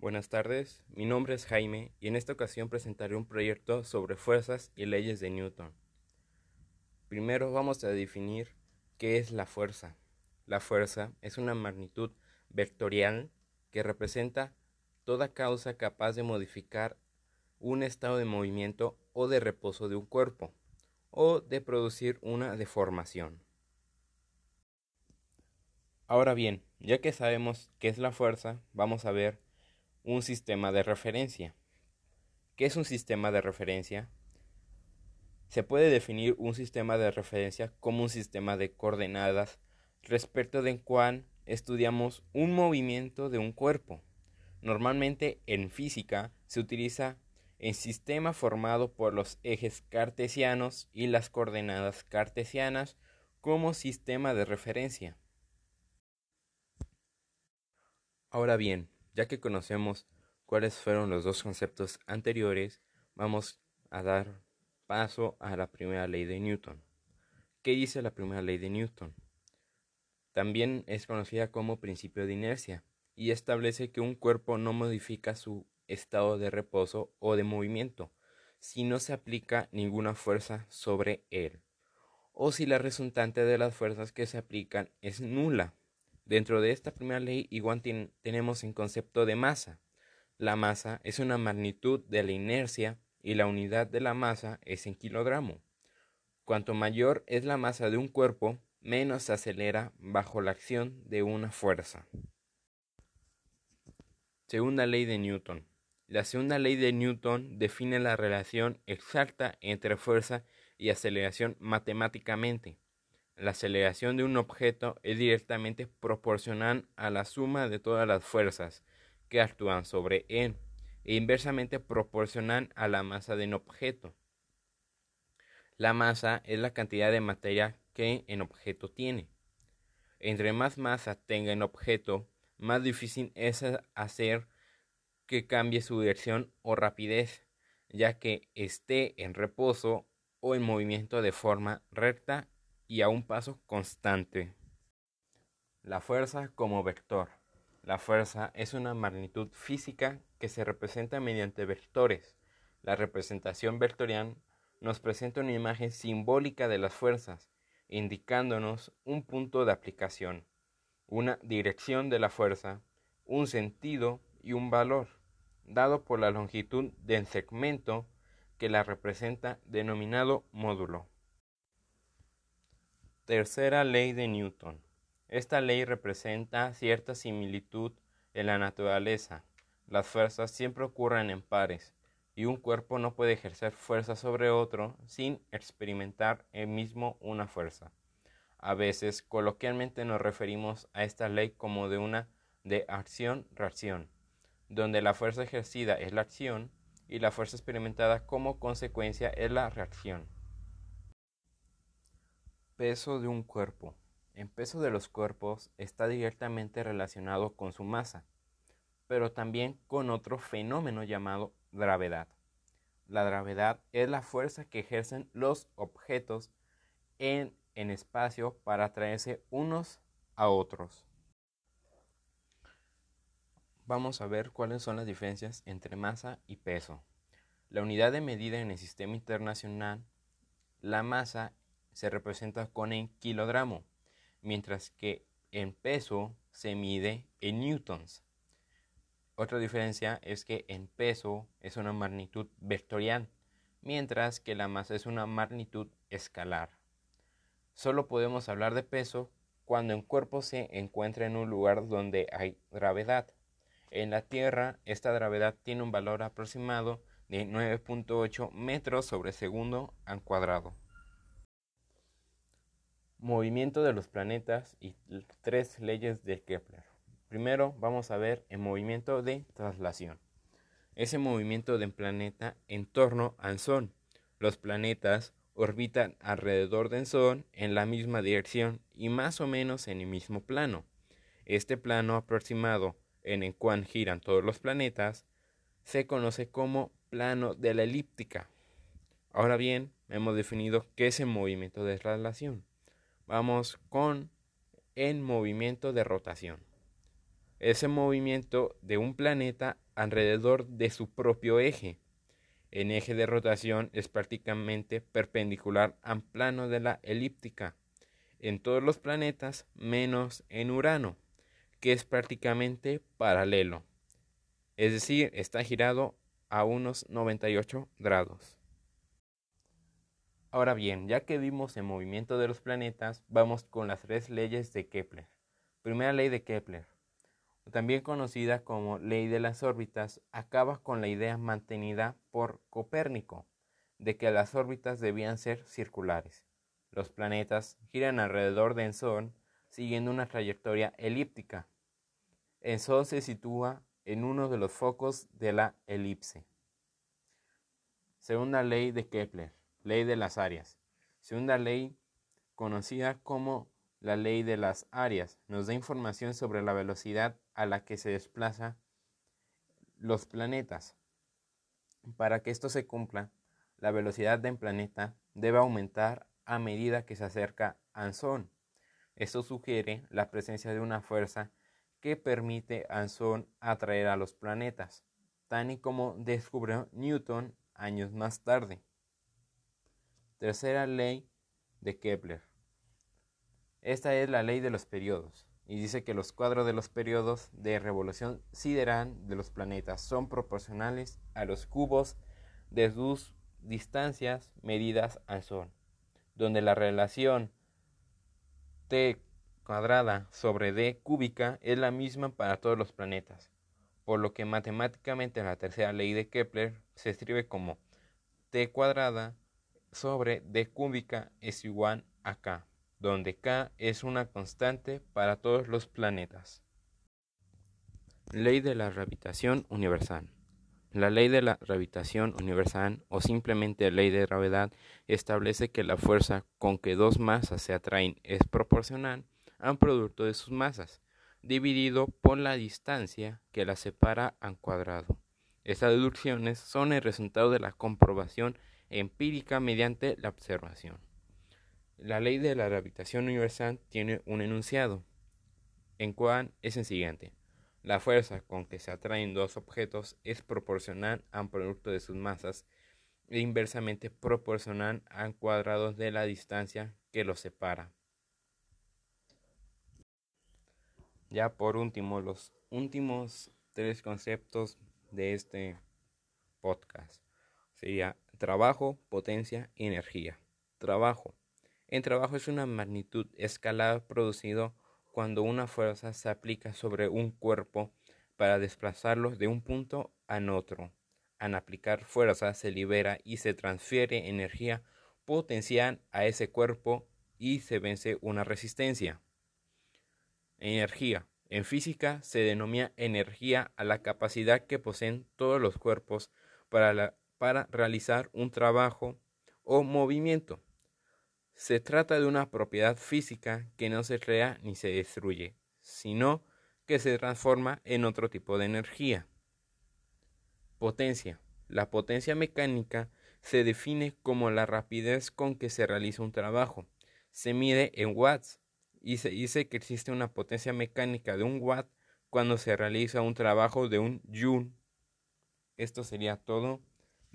Buenas tardes, mi nombre es Jaime y en esta ocasión presentaré un proyecto sobre fuerzas y leyes de Newton. Primero vamos a definir qué es la fuerza. La fuerza es una magnitud vectorial que representa toda causa capaz de modificar un estado de movimiento o de reposo de un cuerpo o de producir una deformación. Ahora bien, ya que sabemos qué es la fuerza, vamos a ver un sistema de referencia. ¿Qué es un sistema de referencia? Se puede definir un sistema de referencia como un sistema de coordenadas respecto de cuán estudiamos un movimiento de un cuerpo. Normalmente en física se utiliza el sistema formado por los ejes cartesianos y las coordenadas cartesianas como sistema de referencia. Ahora bien, ya que conocemos cuáles fueron los dos conceptos anteriores, vamos a dar paso a la primera ley de Newton. ¿Qué dice la primera ley de Newton? También es conocida como principio de inercia y establece que un cuerpo no modifica su estado de reposo o de movimiento si no se aplica ninguna fuerza sobre él o si la resultante de las fuerzas que se aplican es nula. Dentro de esta primera ley igual tenemos en concepto de masa. La masa es una magnitud de la inercia y la unidad de la masa es en kilogramo. Cuanto mayor es la masa de un cuerpo, menos se acelera bajo la acción de una fuerza. Segunda ley de Newton. La segunda ley de Newton define la relación exacta entre fuerza y aceleración matemáticamente. La aceleración de un objeto es directamente proporcional a la suma de todas las fuerzas que actúan sobre él e inversamente proporcional a la masa de un objeto. La masa es la cantidad de materia que en objeto tiene. Entre más masa tenga en objeto, más difícil es hacer que cambie su dirección o rapidez, ya que esté en reposo o en movimiento de forma recta y a un paso constante. La fuerza como vector. La fuerza es una magnitud física que se representa mediante vectores. La representación vectorial nos presenta una imagen simbólica de las fuerzas, indicándonos un punto de aplicación, una dirección de la fuerza, un sentido y un valor, dado por la longitud del segmento que la representa denominado módulo. Tercera ley de Newton. Esta ley representa cierta similitud en la naturaleza. Las fuerzas siempre ocurren en pares, y un cuerpo no puede ejercer fuerza sobre otro sin experimentar él mismo una fuerza. A veces, coloquialmente nos referimos a esta ley como de una de acción-reacción, donde la fuerza ejercida es la acción y la fuerza experimentada como consecuencia es la reacción. Peso de un cuerpo. El peso de los cuerpos está directamente relacionado con su masa, pero también con otro fenómeno llamado gravedad. La gravedad es la fuerza que ejercen los objetos en, en espacio para atraerse unos a otros. Vamos a ver cuáles son las diferencias entre masa y peso. La unidad de medida en el sistema internacional, la masa se representa con el kilogramo, mientras que en peso se mide en newtons. Otra diferencia es que en peso es una magnitud vectorial, mientras que la masa es una magnitud escalar. Solo podemos hablar de peso cuando el cuerpo se encuentra en un lugar donde hay gravedad. En la Tierra, esta gravedad tiene un valor aproximado de 9.8 metros sobre segundo al cuadrado movimiento de los planetas y tres leyes de Kepler. Primero vamos a ver el movimiento de traslación. Ese movimiento del planeta en torno al Sol. Los planetas orbitan alrededor del Sol en la misma dirección y más o menos en el mismo plano. Este plano aproximado en el cual giran todos los planetas se conoce como plano de la elíptica. Ahora bien, hemos definido qué es el movimiento de traslación. Vamos con en movimiento de rotación. ese movimiento de un planeta alrededor de su propio eje. El eje de rotación es prácticamente perpendicular al plano de la elíptica en todos los planetas menos en Urano, que es prácticamente paralelo. Es decir, está girado a unos 98 grados. Ahora bien, ya que vimos el movimiento de los planetas, vamos con las tres leyes de Kepler. Primera ley de Kepler también conocida como ley de las órbitas, acaba con la idea mantenida por Copérnico de que las órbitas debían ser circulares. Los planetas giran alrededor del Sol siguiendo una trayectoria elíptica. El Sol se sitúa en uno de los focos de la elipse. Segunda ley de Kepler, ley de las áreas. Segunda ley conocida como la ley de las áreas, nos da información sobre la velocidad a la que se desplazan los planetas. Para que esto se cumpla, la velocidad del planeta debe aumentar a medida que se acerca al Sol. Esto sugiere la presencia de una fuerza que permite al Sol atraer a los planetas, tal y como descubrió Newton años más tarde. Tercera ley de Kepler. Esta es la ley de los periodos y dice que los cuadros de los periodos de revolución sideral de los planetas son proporcionales a los cubos de sus distancias medidas al Sol, donde la relación t cuadrada sobre d cúbica es la misma para todos los planetas, por lo que matemáticamente la tercera ley de Kepler se escribe como t cuadrada sobre d cúbica es igual a k donde K es una constante para todos los planetas. Ley de la gravitación universal. La ley de la gravitación universal o simplemente ley de gravedad establece que la fuerza con que dos masas se atraen es proporcional a un producto de sus masas, dividido por la distancia que las separa al cuadrado. Estas deducciones son el resultado de la comprobación empírica mediante la observación. La ley de la gravitación universal tiene un enunciado, en cual es el siguiente. La fuerza con que se atraen dos objetos es proporcional al producto de sus masas e inversamente proporcional al cuadrado de la distancia que los separa. Ya por último, los últimos tres conceptos de este podcast sería trabajo, potencia y energía. Trabajo en trabajo es una magnitud escalar producido cuando una fuerza se aplica sobre un cuerpo para desplazarlo de un punto a otro. Al aplicar fuerza se libera y se transfiere energía potencial a ese cuerpo y se vence una resistencia. Energía. En física se denomina energía a la capacidad que poseen todos los cuerpos para, para realizar un trabajo o movimiento. Se trata de una propiedad física que no se crea ni se destruye, sino que se transforma en otro tipo de energía. Potencia. La potencia mecánica se define como la rapidez con que se realiza un trabajo. Se mide en watts y se dice que existe una potencia mecánica de un watt cuando se realiza un trabajo de un joule. Esto sería todo.